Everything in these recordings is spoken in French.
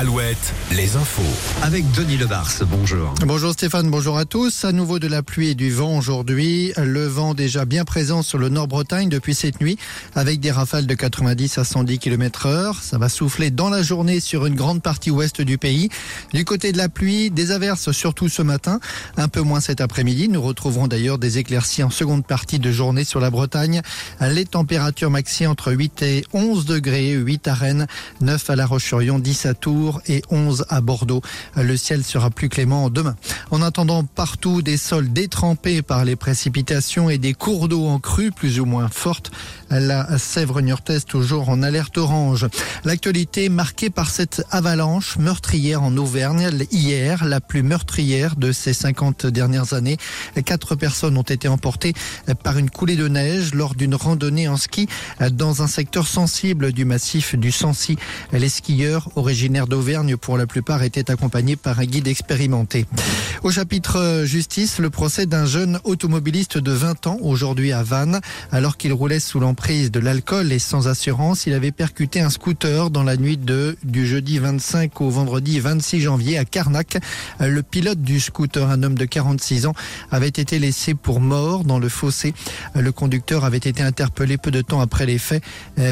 Alouette, les infos. Avec Denis Lebars, bonjour. Bonjour Stéphane, bonjour à tous. À nouveau de la pluie et du vent aujourd'hui. Le vent déjà bien présent sur le Nord-Bretagne depuis cette nuit avec des rafales de 90 à 110 km heure. Ça va souffler dans la journée sur une grande partie ouest du pays. Du côté de la pluie, des averses surtout ce matin, un peu moins cet après-midi. Nous retrouverons d'ailleurs des éclaircies en seconde partie de journée sur la Bretagne. Les températures maxi entre 8 et 11 degrés, 8 à Rennes, 9 à La Roche-sur-Yon, 10 à Tours et 11 à Bordeaux. Le ciel sera plus clément demain. En attendant partout des sols détrempés par les précipitations et des cours d'eau en crue plus ou moins fortes, la Sèvre niortaise toujours en alerte orange. L'actualité marquée par cette avalanche meurtrière en Auvergne hier, la plus meurtrière de ces 50 dernières années. Quatre personnes ont été emportées par une coulée de neige lors d'une randonnée en ski dans un secteur sensible du massif du Sancy. Les skieurs originaires pour la plupart, étaient accompagnés par un guide expérimenté. Au chapitre justice, le procès d'un jeune automobiliste de 20 ans, aujourd'hui à Vannes, alors qu'il roulait sous l'emprise de l'alcool et sans assurance, il avait percuté un scooter dans la nuit du jeudi 25 au vendredi 26 janvier à Carnac. Le pilote du scooter, un homme de 46 ans, avait été laissé pour mort dans le fossé. Le conducteur avait été interpellé peu de temps après les faits,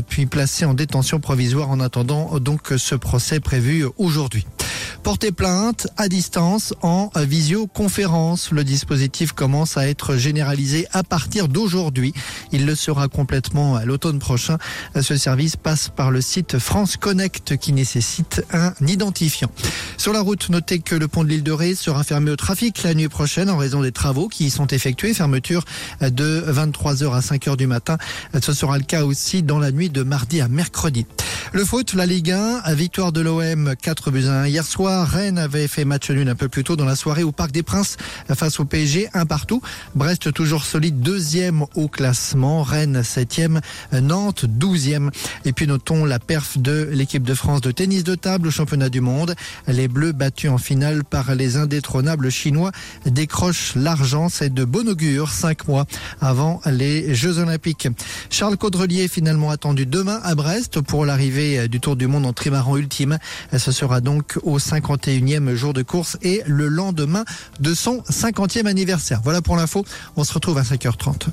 puis placé en détention provisoire en attendant donc ce procès prévu aujourd'hui. Porter plainte à distance en visioconférence. Le dispositif commence à être généralisé à partir d'aujourd'hui. Il le sera complètement à l'automne prochain. Ce service passe par le site France Connect qui nécessite un identifiant. Sur la route, notez que le pont de l'île de Ré sera fermé au trafic la nuit prochaine en raison des travaux qui y sont effectués. Fermeture de 23h à 5h du matin. Ce sera le cas aussi dans la nuit de mardi à mercredi. Le foot, la Ligue 1, victoire de l'OM 4 buts à 1 hier soir. Rennes avait fait match nul un peu plus tôt dans la soirée au Parc des Princes face au PSG, un partout. Brest toujours solide, deuxième au classement. Rennes septième, Nantes douzième. Et puis notons la perf de l'équipe de France de tennis de table au championnat du monde. Les Bleus battus en finale par les indétrônables Chinois décrochent l'argent. C'est de bon augure cinq mois avant les Jeux Olympiques. Charles Caudrelier finalement attendu demain à Brest pour l'arrivée du Tour du Monde en trimaran ultime. Ce sera donc au 51e jour de course et le lendemain de son 50e anniversaire. Voilà pour l'info. On se retrouve à 5h30.